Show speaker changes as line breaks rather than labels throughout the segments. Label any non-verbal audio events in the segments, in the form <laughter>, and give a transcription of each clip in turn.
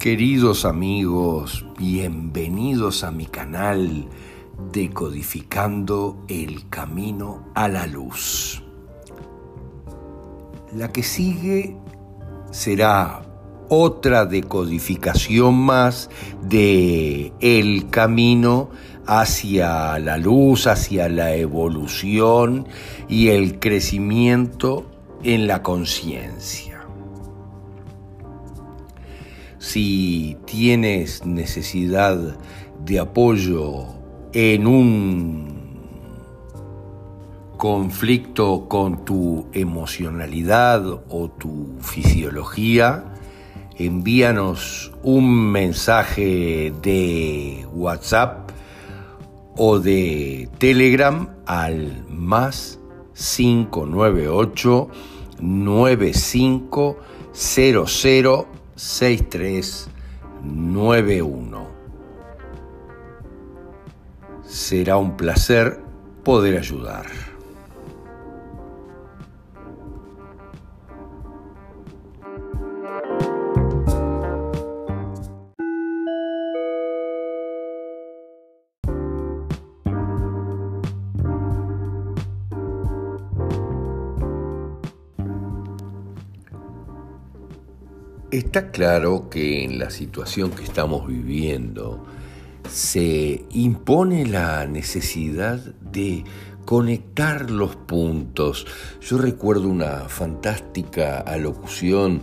Queridos amigos, bienvenidos a mi canal Decodificando el Camino a la Luz. La que sigue será otra decodificación más de el camino hacia la luz, hacia la evolución y el crecimiento en la conciencia. Si tienes necesidad de apoyo en un conflicto con tu emocionalidad o tu fisiología, envíanos un mensaje de WhatsApp o de Telegram al más 598 9500 6391. Será un placer poder ayudar. Está claro que en la situación que estamos viviendo se impone la necesidad de conectar los puntos. Yo recuerdo una fantástica alocución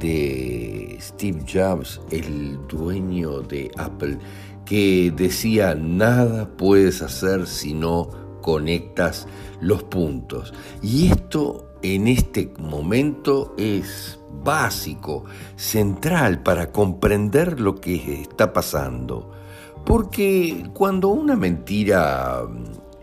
de Steve Jobs, el dueño de Apple, que decía, nada puedes hacer si no conectas los puntos. Y esto en este momento es básico, central para comprender lo que está pasando. Porque cuando una mentira,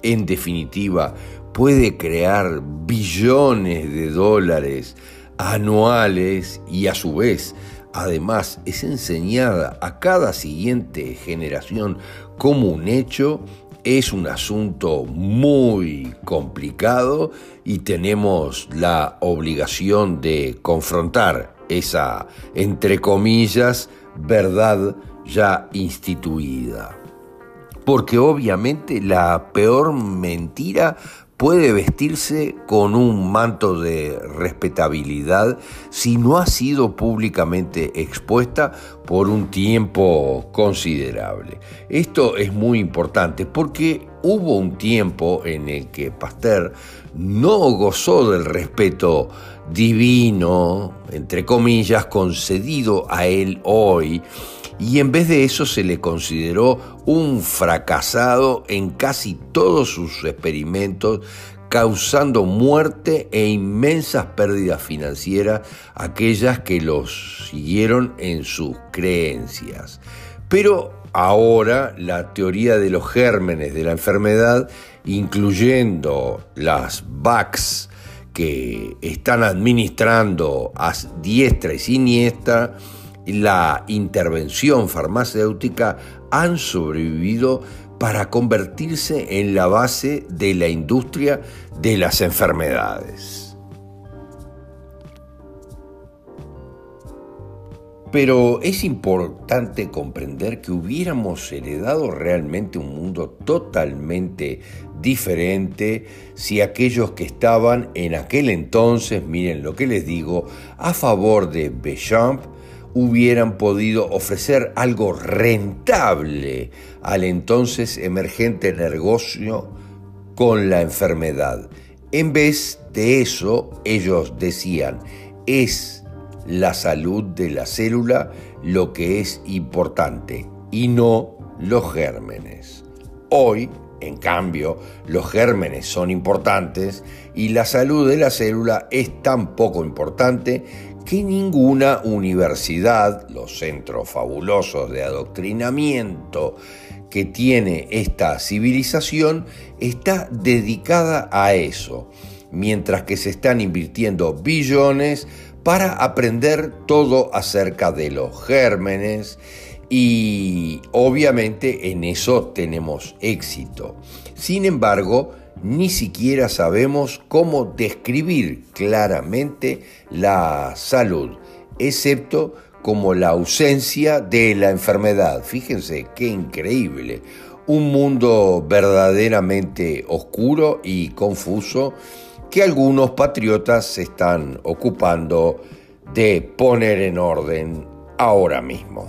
en definitiva, puede crear billones de dólares anuales y a su vez, además, es enseñada a cada siguiente generación como un hecho, es un asunto muy complicado y tenemos la obligación de confrontar esa, entre comillas, verdad ya instituida. Porque obviamente la peor mentira puede vestirse con un manto de respetabilidad si no ha sido públicamente expuesta por un tiempo considerable. Esto es muy importante porque hubo un tiempo en el que Pasteur no gozó del respeto divino, entre comillas, concedido a él hoy, y en vez de eso se le consideró un fracasado en casi todos sus experimentos, causando muerte e inmensas pérdidas financieras aquellas que los siguieron en sus creencias. Pero ahora la teoría de los gérmenes de la enfermedad, incluyendo las VACs que están administrando a diestra y siniestra, la intervención farmacéutica han sobrevivido para convertirse en la base de la industria de las enfermedades. Pero es importante comprender que hubiéramos heredado realmente un mundo totalmente diferente si aquellos que estaban en aquel entonces, miren lo que les digo, a favor de Bechamp, hubieran podido ofrecer algo rentable al entonces emergente negocio con la enfermedad. En vez de eso, ellos decían, es la salud de la célula lo que es importante y no los gérmenes. Hoy, en cambio, los gérmenes son importantes y la salud de la célula es tan poco importante que ninguna universidad, los centros fabulosos de adoctrinamiento que tiene esta civilización, está dedicada a eso, mientras que se están invirtiendo billones para aprender todo acerca de los gérmenes y obviamente en eso tenemos éxito. Sin embargo, ni siquiera sabemos cómo describir claramente la salud, excepto como la ausencia de la enfermedad. Fíjense qué increíble. Un mundo verdaderamente oscuro y confuso que algunos patriotas se están ocupando de poner en orden ahora mismo.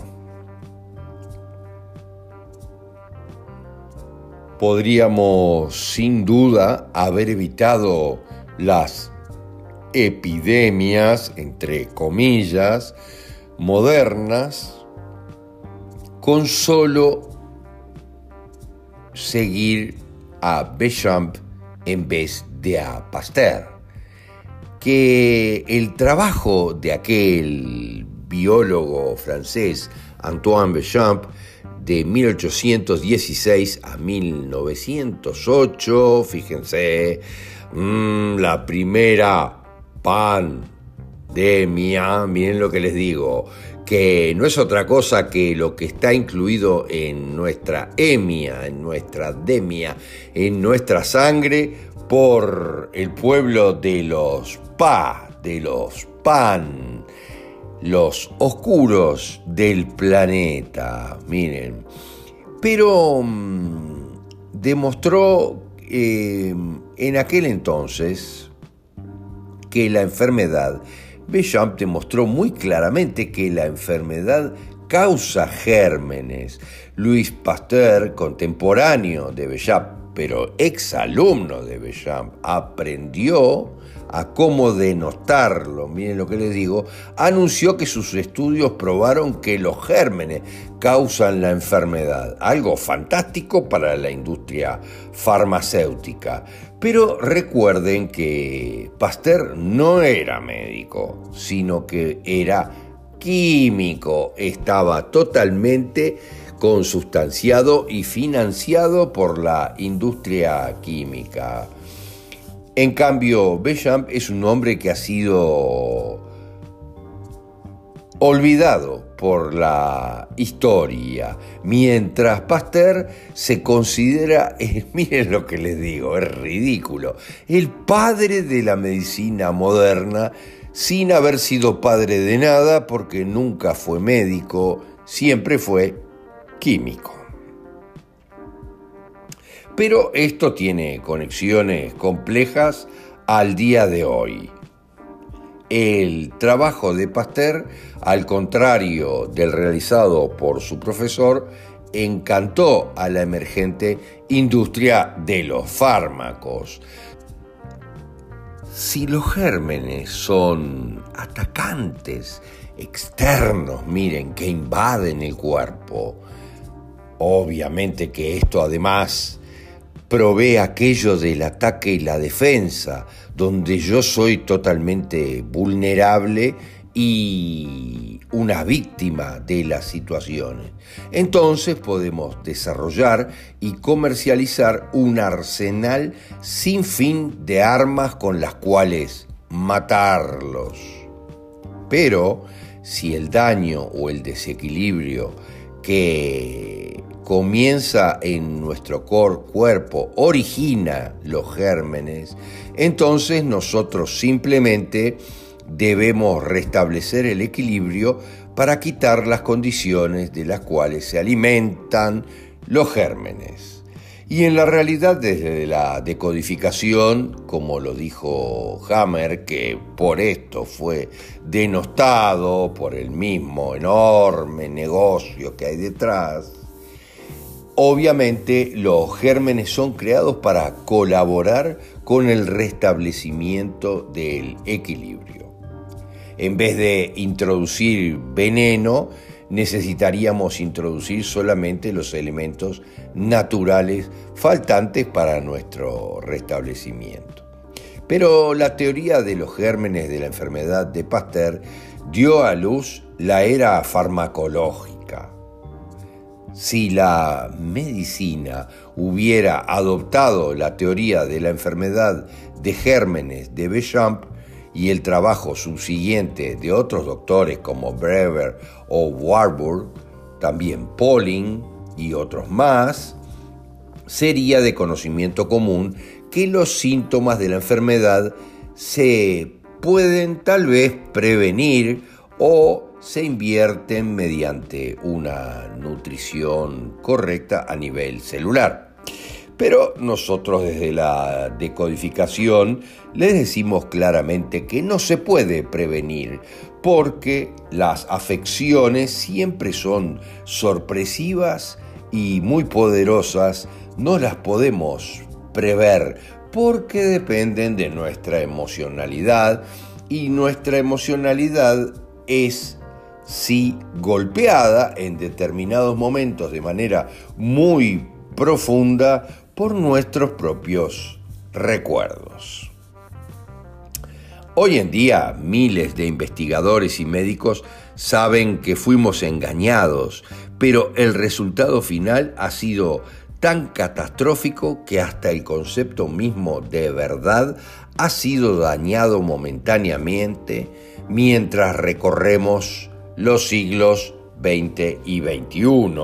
Podríamos sin duda haber evitado las epidemias, entre comillas, modernas, con solo seguir a Béchamp en vez a Pasteur. Que el trabajo de aquel biólogo francés Antoine Béchamp de 1816 a 1908, fíjense, mm, la primera pandemia, miren lo que les digo, que no es otra cosa que lo que está incluido en nuestra emia, en nuestra demia, en nuestra sangre por el pueblo de los pa, de los pan, los oscuros del planeta, miren. Pero mm, demostró eh, en aquel entonces, que la enfermedad. Béchamp demostró muy claramente que la enfermedad causa gérmenes. Luis Pasteur, contemporáneo de Béchamp, pero exalumno de Béchamp, aprendió a cómo denotarlo, miren lo que les digo, anunció que sus estudios probaron que los gérmenes causan la enfermedad, algo fantástico para la industria farmacéutica. Pero recuerden que Pasteur no era médico, sino que era químico, estaba totalmente consustanciado y financiado por la industria química. En cambio, Béchamp es un hombre que ha sido olvidado por la historia, mientras Pasteur se considera, <laughs> miren lo que les digo, es ridículo, el padre de la medicina moderna sin haber sido padre de nada porque nunca fue médico, siempre fue químico. Pero esto tiene conexiones complejas al día de hoy. El trabajo de Pasteur, al contrario del realizado por su profesor, encantó a la emergente industria de los fármacos. Si los gérmenes son atacantes externos, miren, que invaden el cuerpo, obviamente que esto además provee aquello del ataque y la defensa, donde yo soy totalmente vulnerable y una víctima de las situaciones. Entonces podemos desarrollar y comercializar un arsenal sin fin de armas con las cuales matarlos. Pero si el daño o el desequilibrio que comienza en nuestro cuerpo, origina los gérmenes, entonces nosotros simplemente debemos restablecer el equilibrio para quitar las condiciones de las cuales se alimentan los gérmenes. Y en la realidad desde la decodificación, como lo dijo Hammer, que por esto fue denostado por el mismo enorme negocio que hay detrás, Obviamente los gérmenes son creados para colaborar con el restablecimiento del equilibrio. En vez de introducir veneno, necesitaríamos introducir solamente los elementos naturales faltantes para nuestro restablecimiento. Pero la teoría de los gérmenes de la enfermedad de Pasteur dio a luz la era farmacológica si la medicina hubiera adoptado la teoría de la enfermedad de gérmenes de Béchamp y el trabajo subsiguiente de otros doctores como Brewer o Warburg, también Pauling y otros más, sería de conocimiento común que los síntomas de la enfermedad se pueden tal vez prevenir o se invierten mediante una nutrición correcta a nivel celular. Pero nosotros desde la decodificación les decimos claramente que no se puede prevenir porque las afecciones siempre son sorpresivas y muy poderosas, no las podemos prever porque dependen de nuestra emocionalidad y nuestra emocionalidad es si golpeada en determinados momentos de manera muy profunda por nuestros propios recuerdos. Hoy en día miles de investigadores y médicos saben que fuimos engañados, pero el resultado final ha sido tan catastrófico que hasta el concepto mismo de verdad ha sido dañado momentáneamente mientras recorremos los siglos XX y XXI,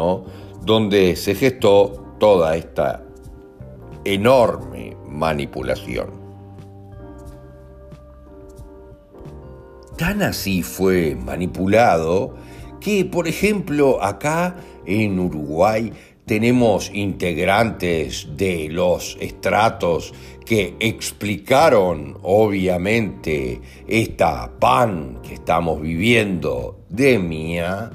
donde se gestó toda esta enorme manipulación. Tan así fue manipulado que, por ejemplo, acá en Uruguay tenemos integrantes de los estratos que explicaron obviamente esta pan que estamos viviendo de mía,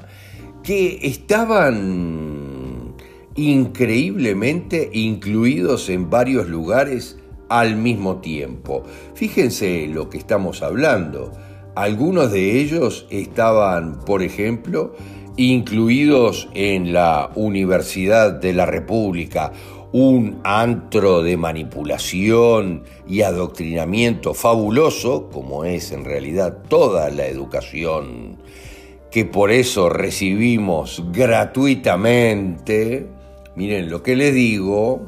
que estaban increíblemente incluidos en varios lugares al mismo tiempo. Fíjense lo que estamos hablando. Algunos de ellos estaban, por ejemplo, incluidos en la Universidad de la República, un antro de manipulación y adoctrinamiento fabuloso, como es en realidad toda la educación que por eso recibimos gratuitamente, miren lo que les digo,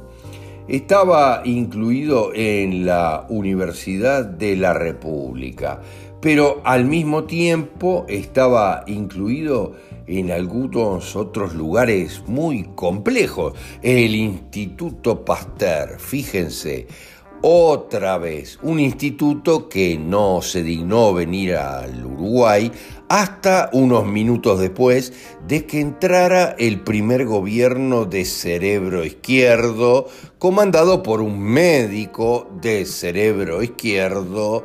estaba incluido en la Universidad de la República, pero al mismo tiempo estaba incluido en algunos otros lugares muy complejos. El Instituto Pasteur, fíjense, otra vez, un instituto que no se dignó venir al Uruguay hasta unos minutos después de que entrara el primer gobierno de cerebro izquierdo, comandado por un médico de cerebro izquierdo,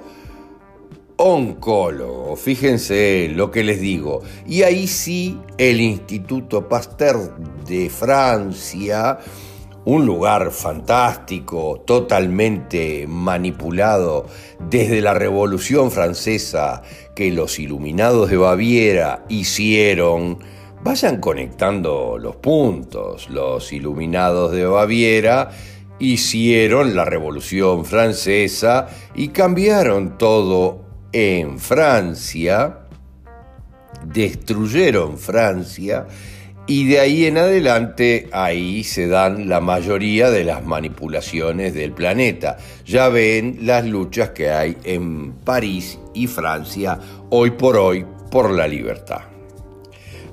oncólogo, fíjense lo que les digo. Y ahí sí, el Instituto Pasteur de Francia, un lugar fantástico, totalmente manipulado desde la Revolución Francesa que los iluminados de Baviera hicieron, vayan conectando los puntos. Los iluminados de Baviera hicieron la Revolución Francesa y cambiaron todo en Francia, destruyeron Francia y de ahí en adelante ahí se dan la mayoría de las manipulaciones del planeta. Ya ven las luchas que hay en París y Francia hoy por hoy por la libertad.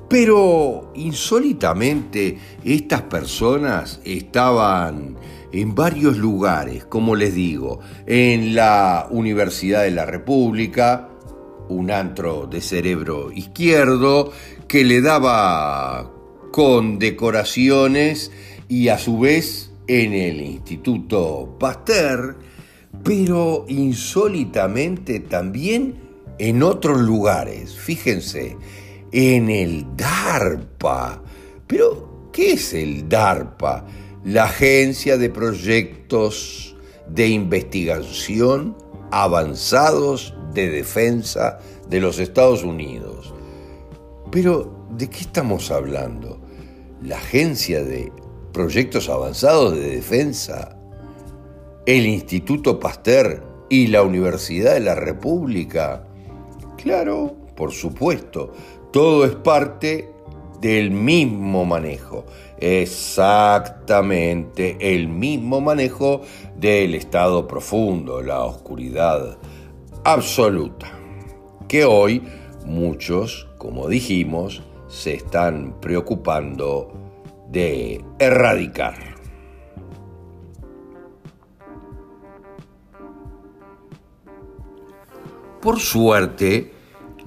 Pero insólitamente estas personas estaban en varios lugares, como les digo, en la Universidad de la República, un antro de cerebro izquierdo que le daba condecoraciones y a su vez en el Instituto Pasteur, pero insólitamente también en otros lugares. Fíjense, en el DARPA. Pero, ¿qué es el DARPA? la Agencia de Proyectos de Investigación Avanzados de Defensa de los Estados Unidos. Pero, ¿de qué estamos hablando? La Agencia de Proyectos Avanzados de Defensa, el Instituto Pasteur y la Universidad de la República. Claro, por supuesto, todo es parte del mismo manejo exactamente el mismo manejo del estado profundo, la oscuridad absoluta, que hoy muchos, como dijimos, se están preocupando de erradicar. Por suerte,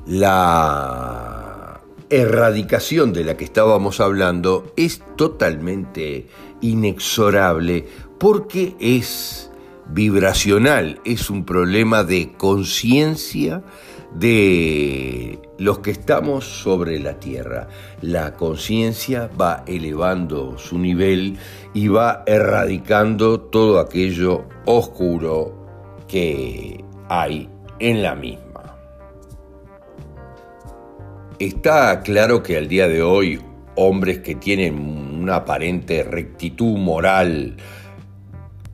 la erradicación de la que estábamos hablando es totalmente inexorable porque es vibracional, es un problema de conciencia de los que estamos sobre la tierra. La conciencia va elevando su nivel y va erradicando todo aquello oscuro que hay en la misma. Está claro que al día de hoy hombres que tienen una aparente rectitud moral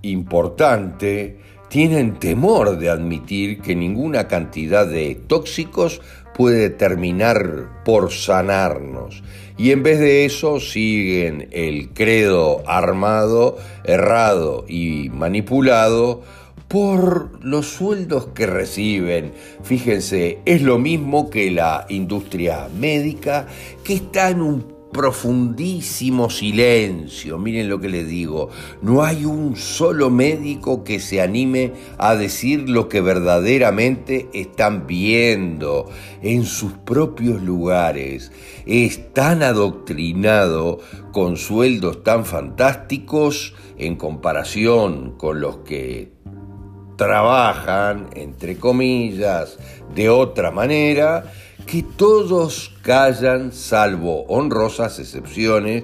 importante tienen temor de admitir que ninguna cantidad de tóxicos puede terminar por sanarnos. Y en vez de eso siguen el credo armado, errado y manipulado por los sueldos que reciben. Fíjense, es lo mismo que la industria médica que está en un profundísimo silencio. Miren lo que les digo. No hay un solo médico que se anime a decir lo que verdaderamente están viendo en sus propios lugares. Es tan adoctrinado con sueldos tan fantásticos en comparación con los que trabajan, entre comillas, de otra manera, que todos callan, salvo honrosas excepciones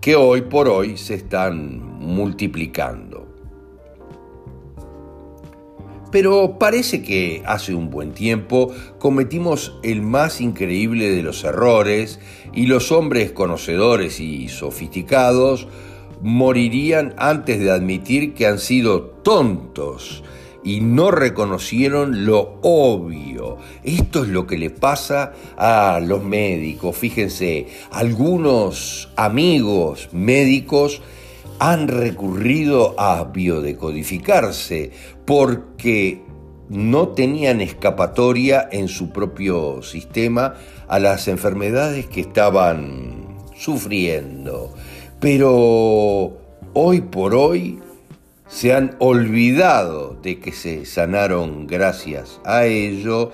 que hoy por hoy se están multiplicando. Pero parece que hace un buen tiempo cometimos el más increíble de los errores y los hombres conocedores y sofisticados morirían antes de admitir que han sido tontos y no reconocieron lo obvio. Esto es lo que le pasa a los médicos. Fíjense, algunos amigos médicos han recurrido a biodecodificarse porque no tenían escapatoria en su propio sistema a las enfermedades que estaban sufriendo. Pero hoy por hoy se han olvidado de que se sanaron gracias a ello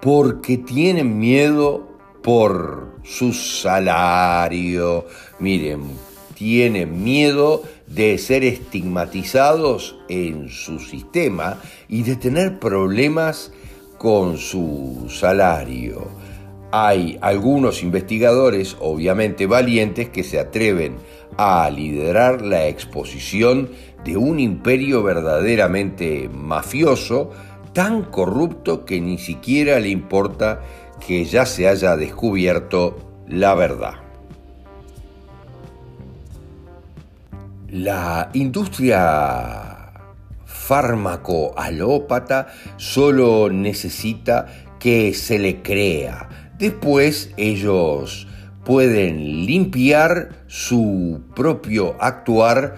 porque tienen miedo por su salario. Miren, tienen miedo de ser estigmatizados en su sistema y de tener problemas con su salario. Hay algunos investigadores, obviamente valientes, que se atreven a liderar la exposición de un imperio verdaderamente mafioso, tan corrupto que ni siquiera le importa que ya se haya descubierto la verdad. La industria fármaco-alópata solo necesita que se le crea. Después ellos pueden limpiar su propio actuar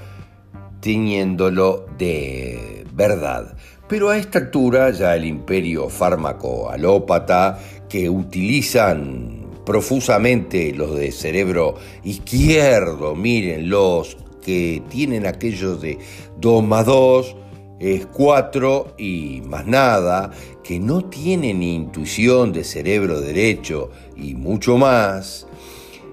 teniéndolo de verdad. Pero a esta altura ya el imperio fármaco alópata que utilizan profusamente los de cerebro izquierdo, miren, los que tienen aquellos de 2 más 2 es 4 y más nada, que no tienen intuición de cerebro derecho y mucho más,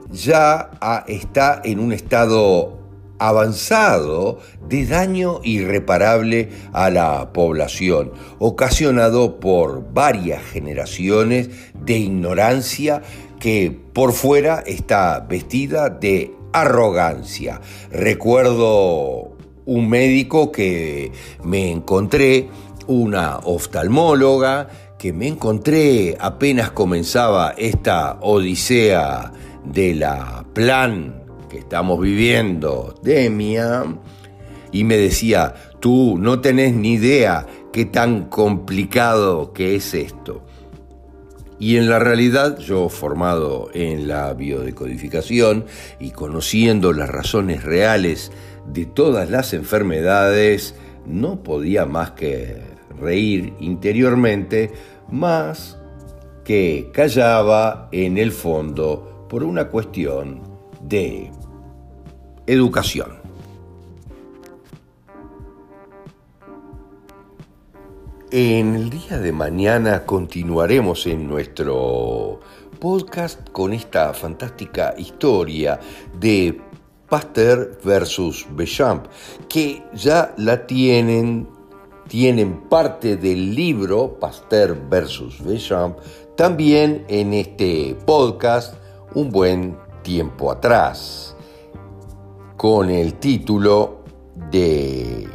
ya está en un estado avanzado de daño irreparable a la población, ocasionado por varias generaciones de ignorancia que por fuera está vestida de arrogancia. Recuerdo un médico que me encontré, una oftalmóloga, que me encontré apenas comenzaba esta odisea de la plan que estamos viviendo, Demia, y me decía, tú no tenés ni idea qué tan complicado que es esto. Y en la realidad, yo formado en la biodecodificación y conociendo las razones reales de todas las enfermedades, no podía más que reír interiormente, más que callaba en el fondo por una cuestión de educación. En el día de mañana continuaremos en nuestro podcast con esta fantástica historia de Pasteur versus Bechamp, que ya la tienen, tienen parte del libro Pasteur versus Bechamp, también en este podcast un buen tiempo atrás, con el título de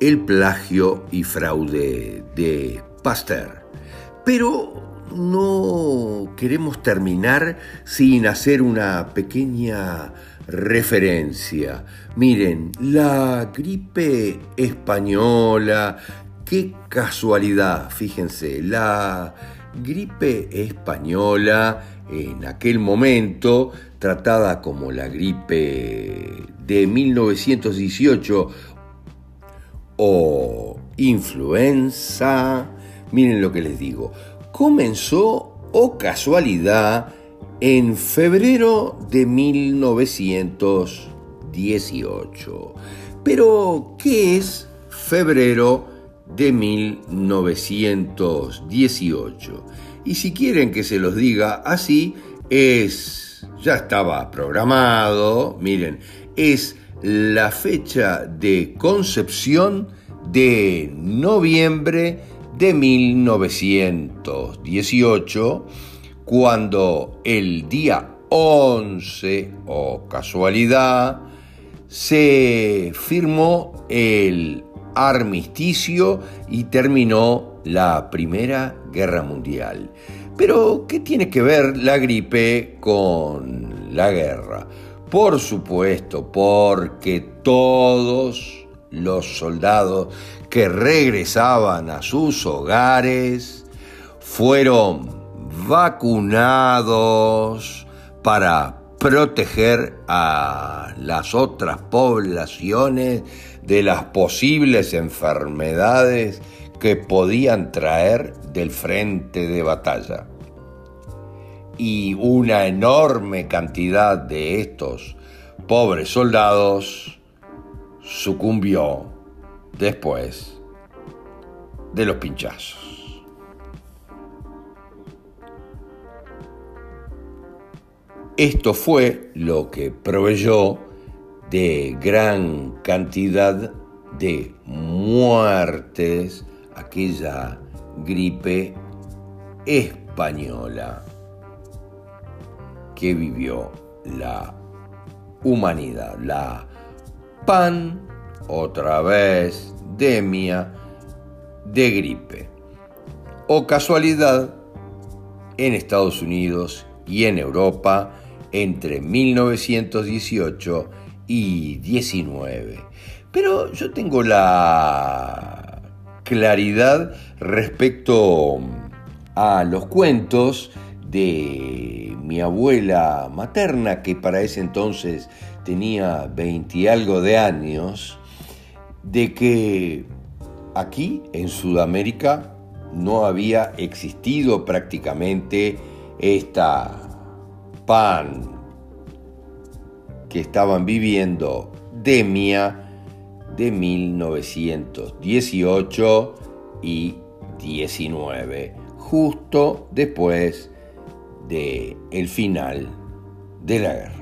El plagio y fraude de Pasteur. Pero no queremos terminar sin hacer una pequeña referencia. Miren, la gripe española, qué casualidad, fíjense, la gripe española en aquel momento, tratada como la gripe de 1918 o influenza, miren lo que les digo, comenzó, o casualidad, en febrero de 1918. Pero, ¿qué es febrero de 1918? Y si quieren que se los diga así, es, ya estaba programado, miren, es la fecha de concepción de noviembre de 1918, cuando el día 11, o casualidad, se firmó el armisticio y terminó la Primera Guerra Mundial. Pero, ¿qué tiene que ver la gripe con la guerra? Por supuesto, porque todos los soldados que regresaban a sus hogares fueron vacunados para proteger a las otras poblaciones de las posibles enfermedades que podían traer del frente de batalla. Y una enorme cantidad de estos pobres soldados sucumbió después de los pinchazos. Esto fue lo que proveyó de gran cantidad de muertes aquella gripe española que vivió la humanidad, la pan otra vez demia de gripe. O casualidad, en Estados Unidos y en Europa entre 1918 y 19. Pero yo tengo la claridad respecto a los cuentos de mi abuela materna, que para ese entonces tenía 20 y algo de años, de que aquí en Sudamérica no había existido prácticamente esta pan que estaban viviendo demia de 1918 y 19, justo después de el final de la guerra.